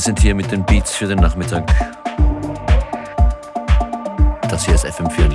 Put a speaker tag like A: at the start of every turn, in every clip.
A: Wir sind hier mit den Beats für den Nachmittag. Das hier ist FM4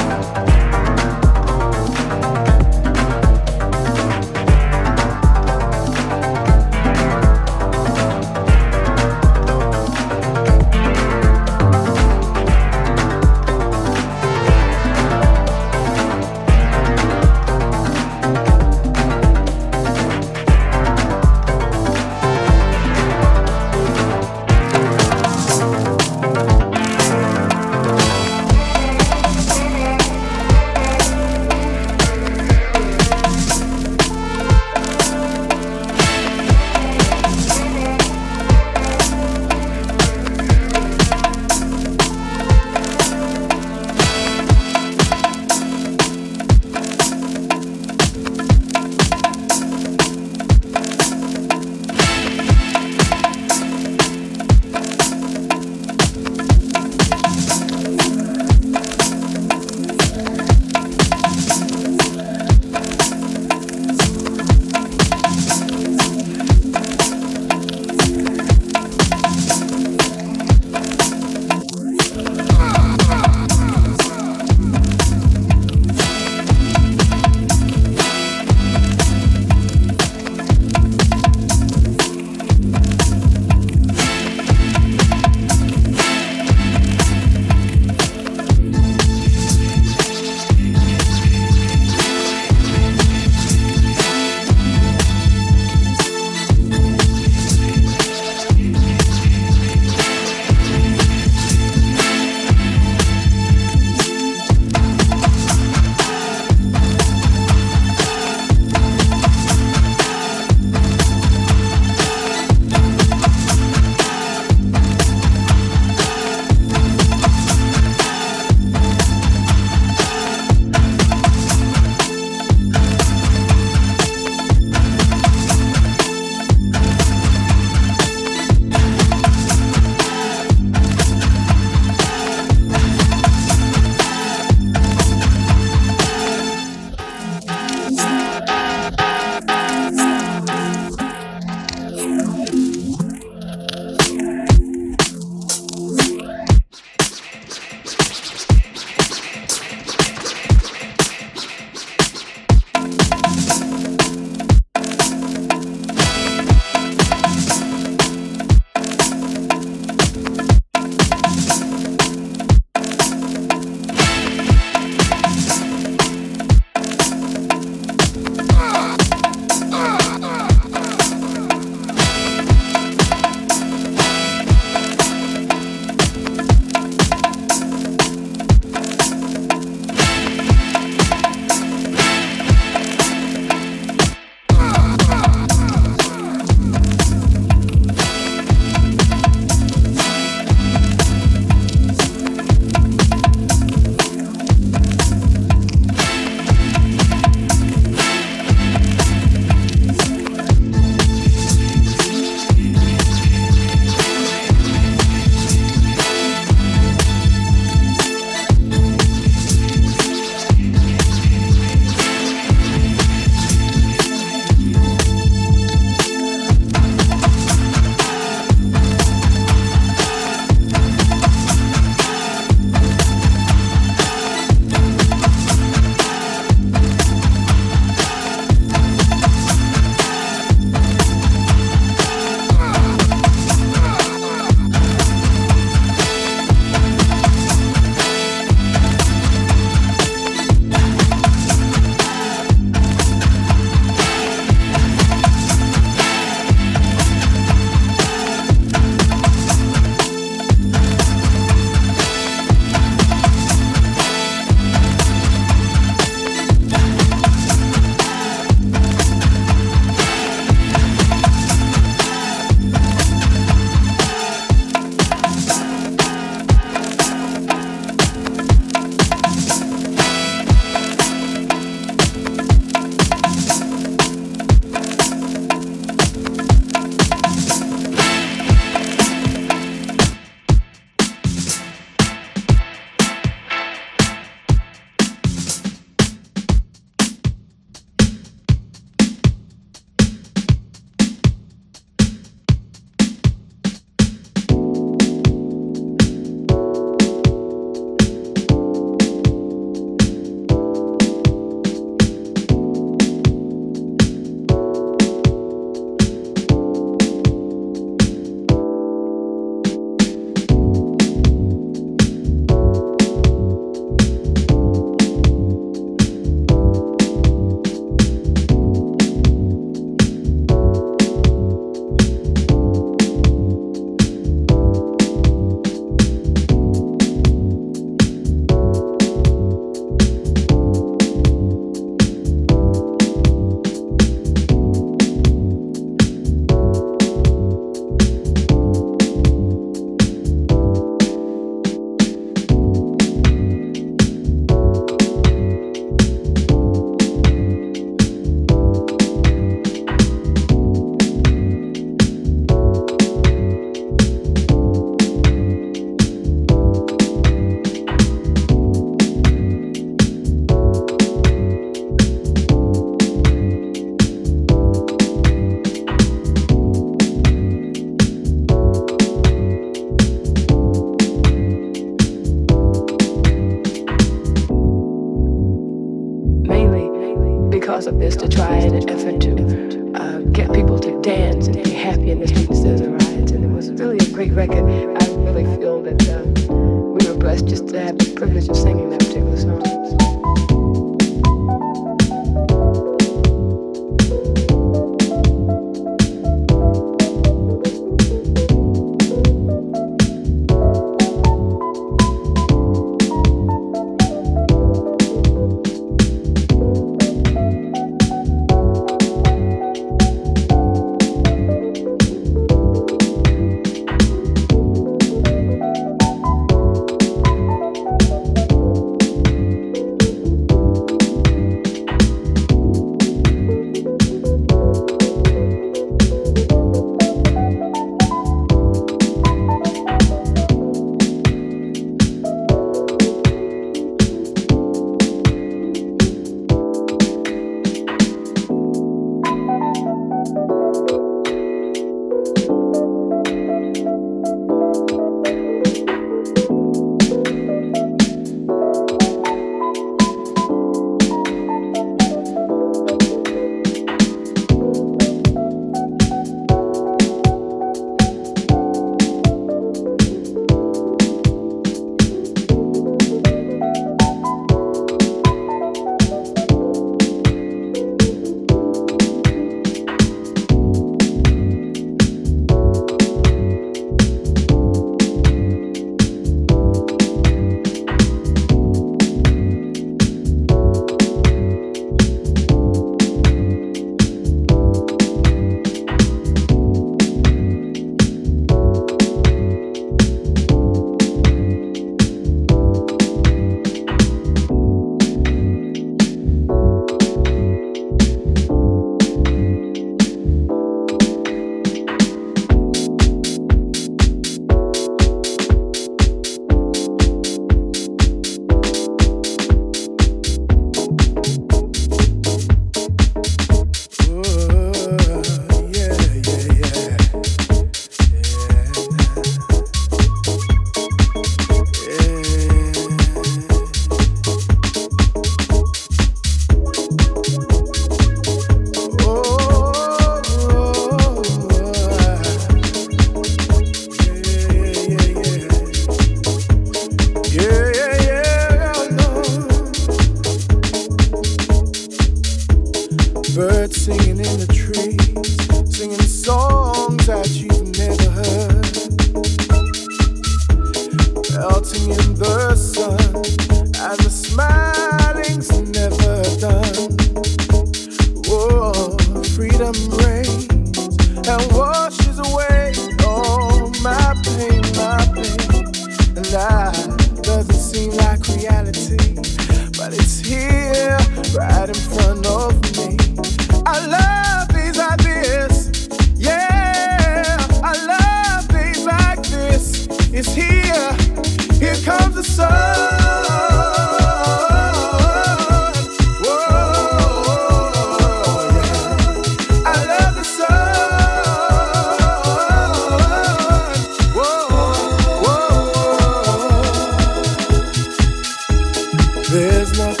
B: There's nothing.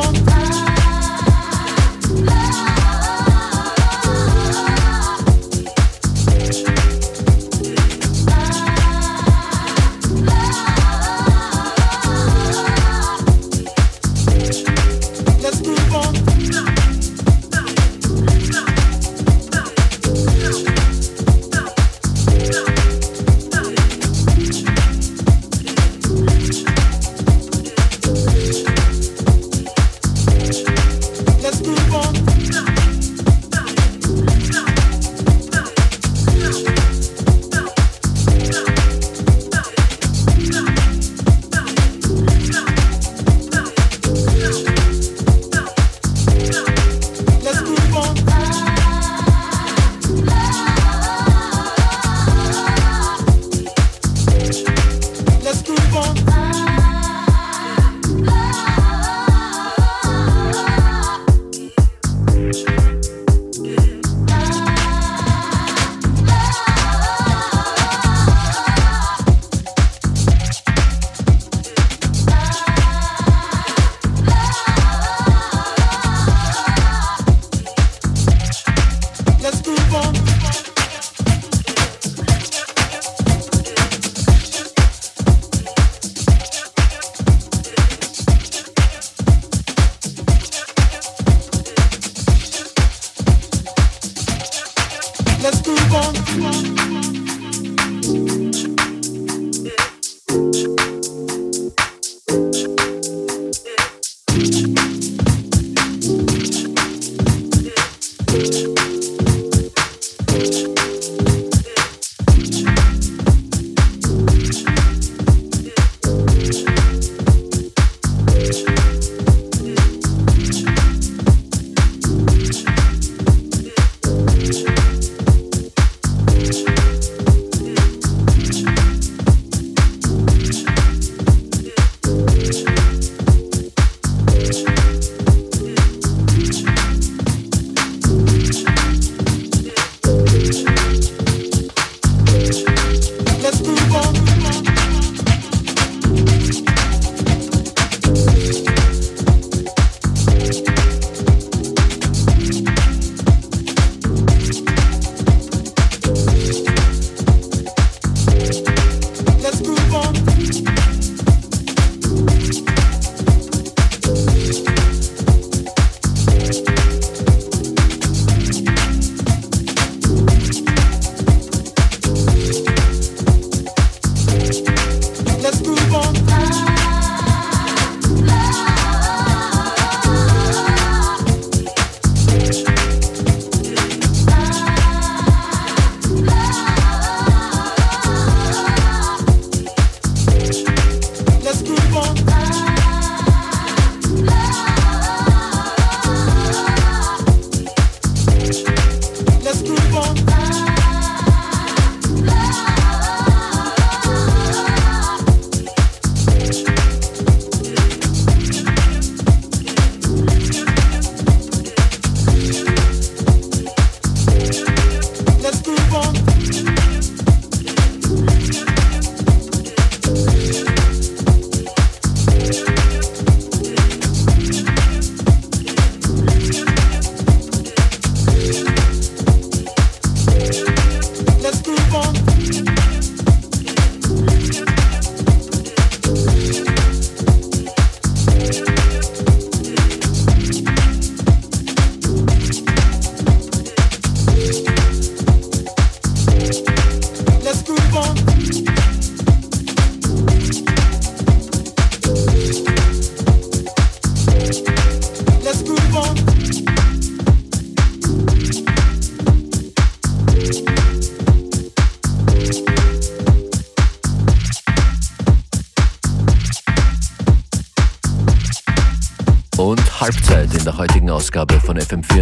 B: on.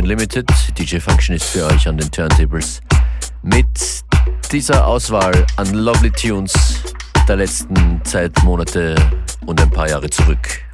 B: Unlimited. DJ Function ist für euch an den Turntables mit dieser Auswahl an Lovely Tunes der letzten Zeit, Monate und ein paar Jahre zurück.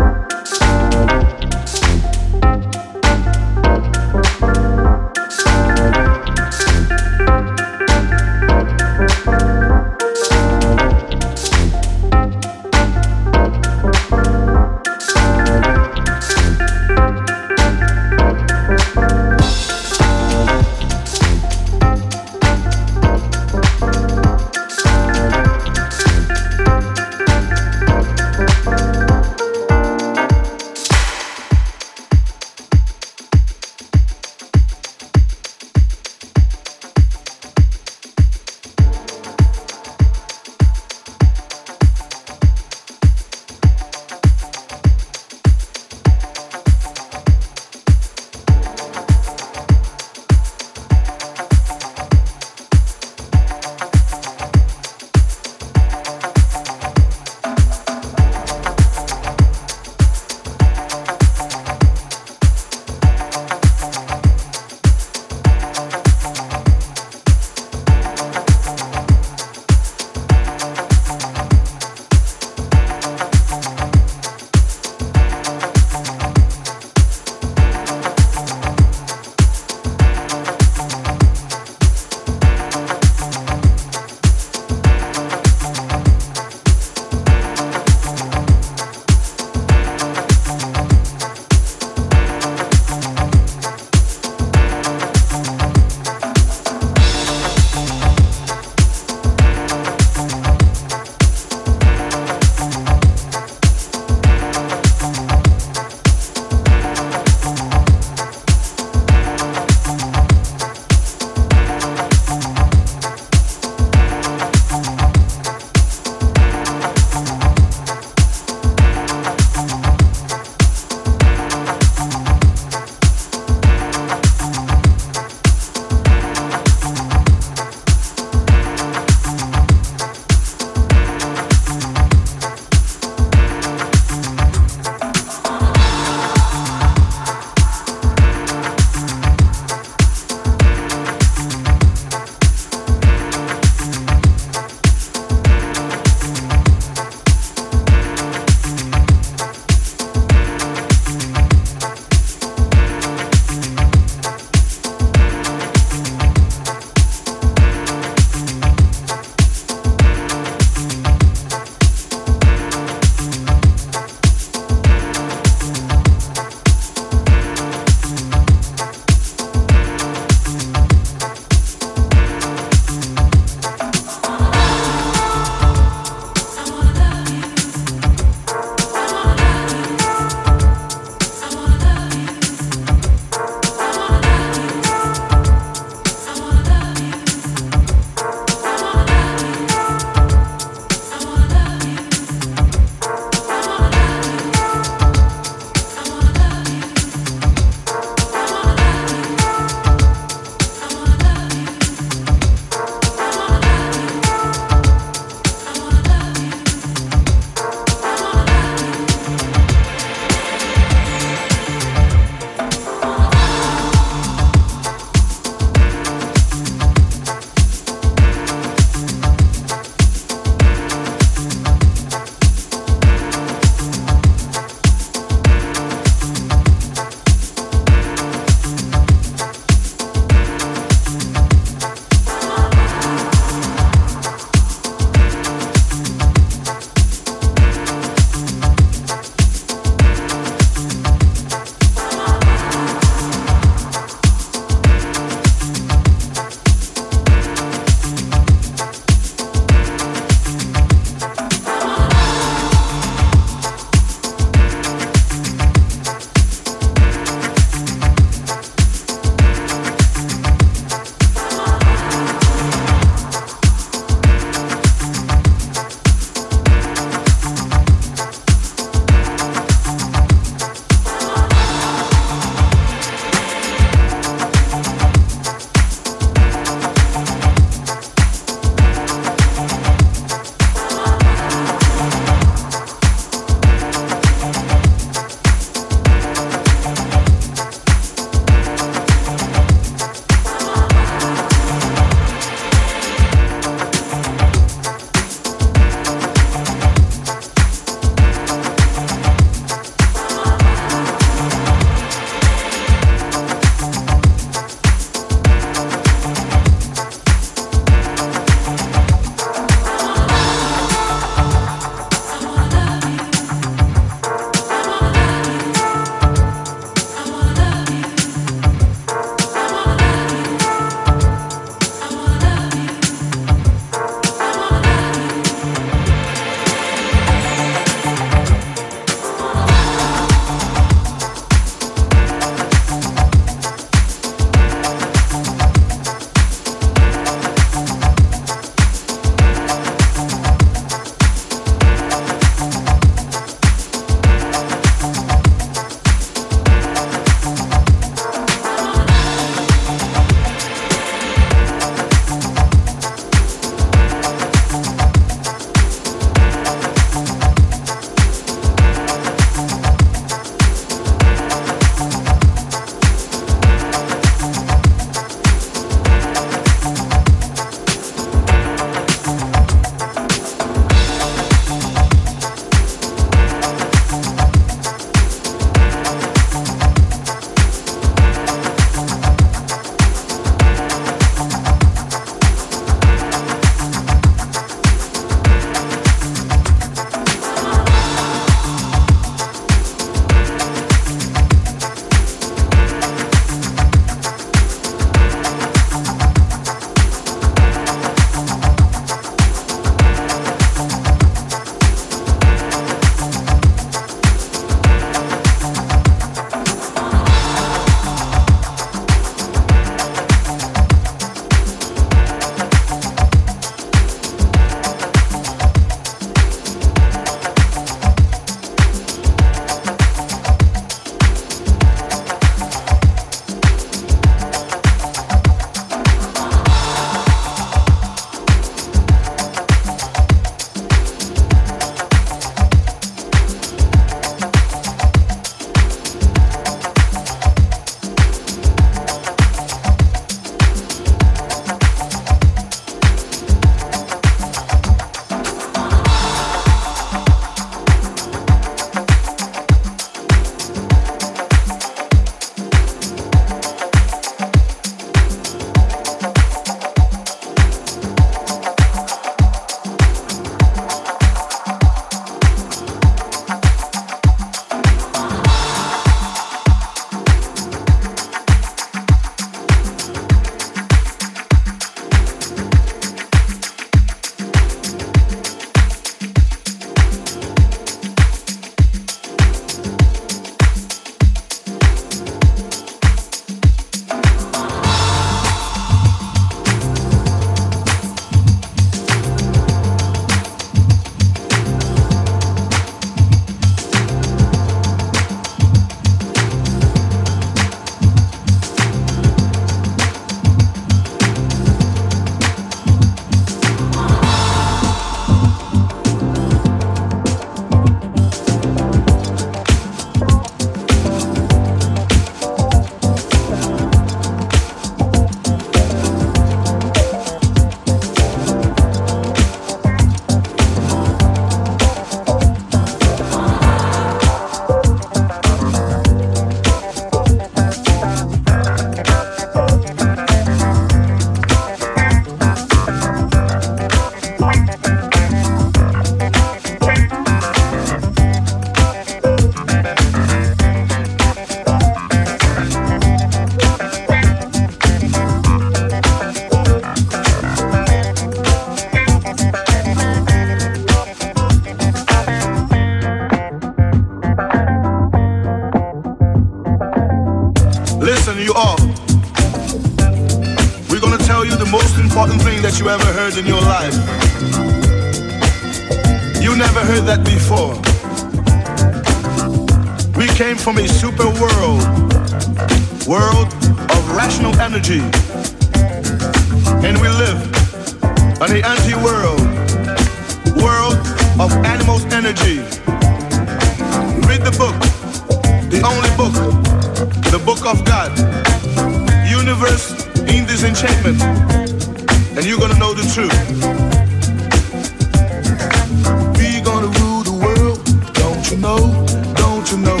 B: Don't you know?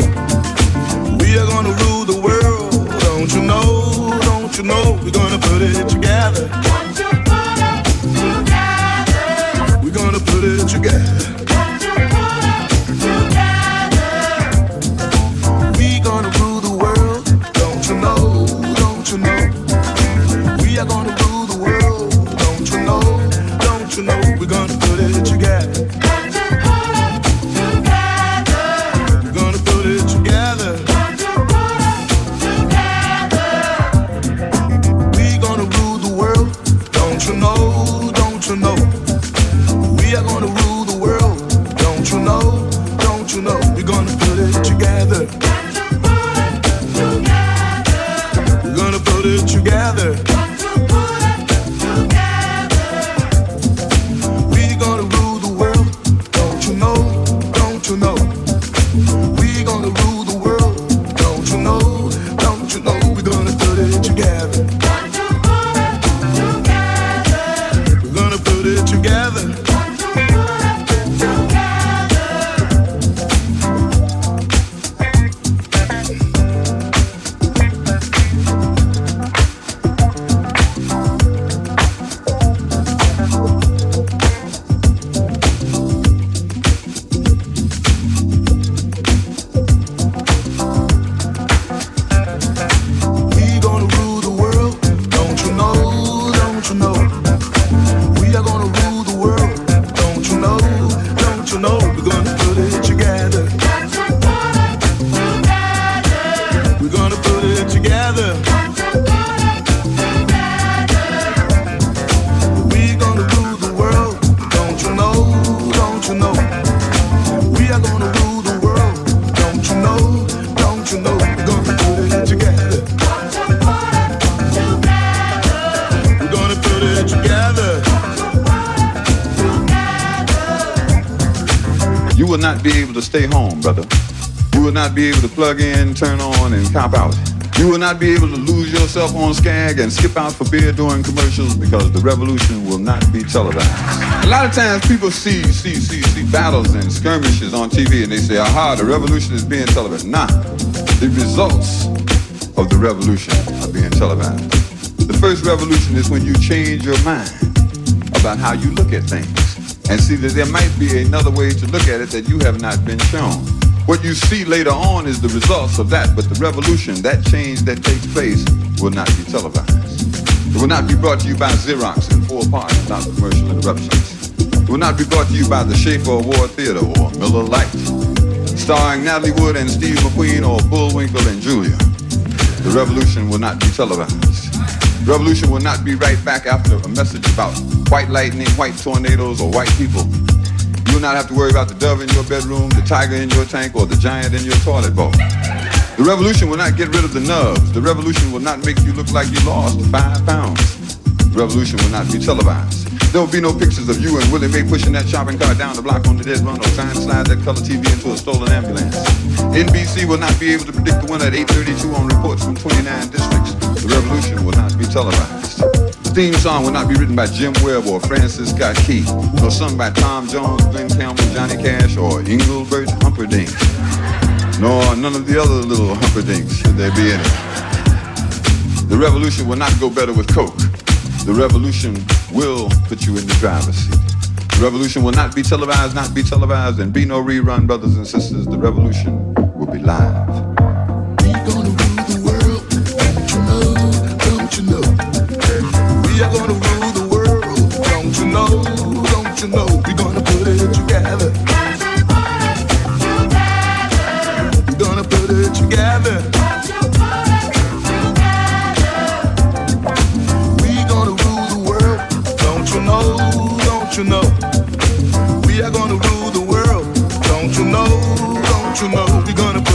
B: We are gonna rule the world, don't you know? Don't you know? We're gonna put it together. You know? We're gonna put it
C: stay home, brother. You will not be able to plug in, turn on, and cop out. You will not be able to lose yourself on Skag and skip out for beer during commercials because the revolution will not be televised. A lot of times people see see see see battles and skirmishes on TV and they say, aha, the revolution is being televised. Nah, the results of the revolution are being televised. The first revolution is when you change your mind about how you look at things and see that there might be another way to look at it that you have not been shown. What you see later on is the results of that, but the revolution, that change that takes place, will not be televised. It will not be brought to you by Xerox in four parts without commercial interruptions. It will not be brought to you by the Schaefer Award Theater or Miller Lite, starring Natalie Wood and Steve McQueen or Bullwinkle and Julia. The revolution will not be televised. Revolution will not be right back after a message about white lightning, white tornadoes, or white people. You will not have to worry about the dove in your bedroom, the tiger in your tank, or the giant in your toilet bowl. The revolution will not get rid of the nubs. The revolution will not make you look like you lost five pounds. The revolution will not be televised. There will be no pictures of you and Willie Mae pushing that shopping cart down the block on the dead run or trying to slide that color TV into a stolen ambulance. NBC will not be able to predict the winner at 832 on reports from 29 districts. The revolution will not be televised. The theme song will not be written by Jim Webb or Francis Scott Key, nor sung by Tom Jones, Glen Campbell, Johnny Cash, or Engelbert Humperdinck, nor none of the other little Humperdinks, should there be any. The revolution will not go better with Coke. The revolution will put you in the driver's seat. The revolution will not be televised, not be televised, and be no rerun, brothers and sisters. The revolution will be live.
B: We gonna rule the world, don't you know? Don't you know? We are gonna rule the world, don't you know? Don't you know? We're gonna put it together. We're gonna put it together. You know? Who We're gonna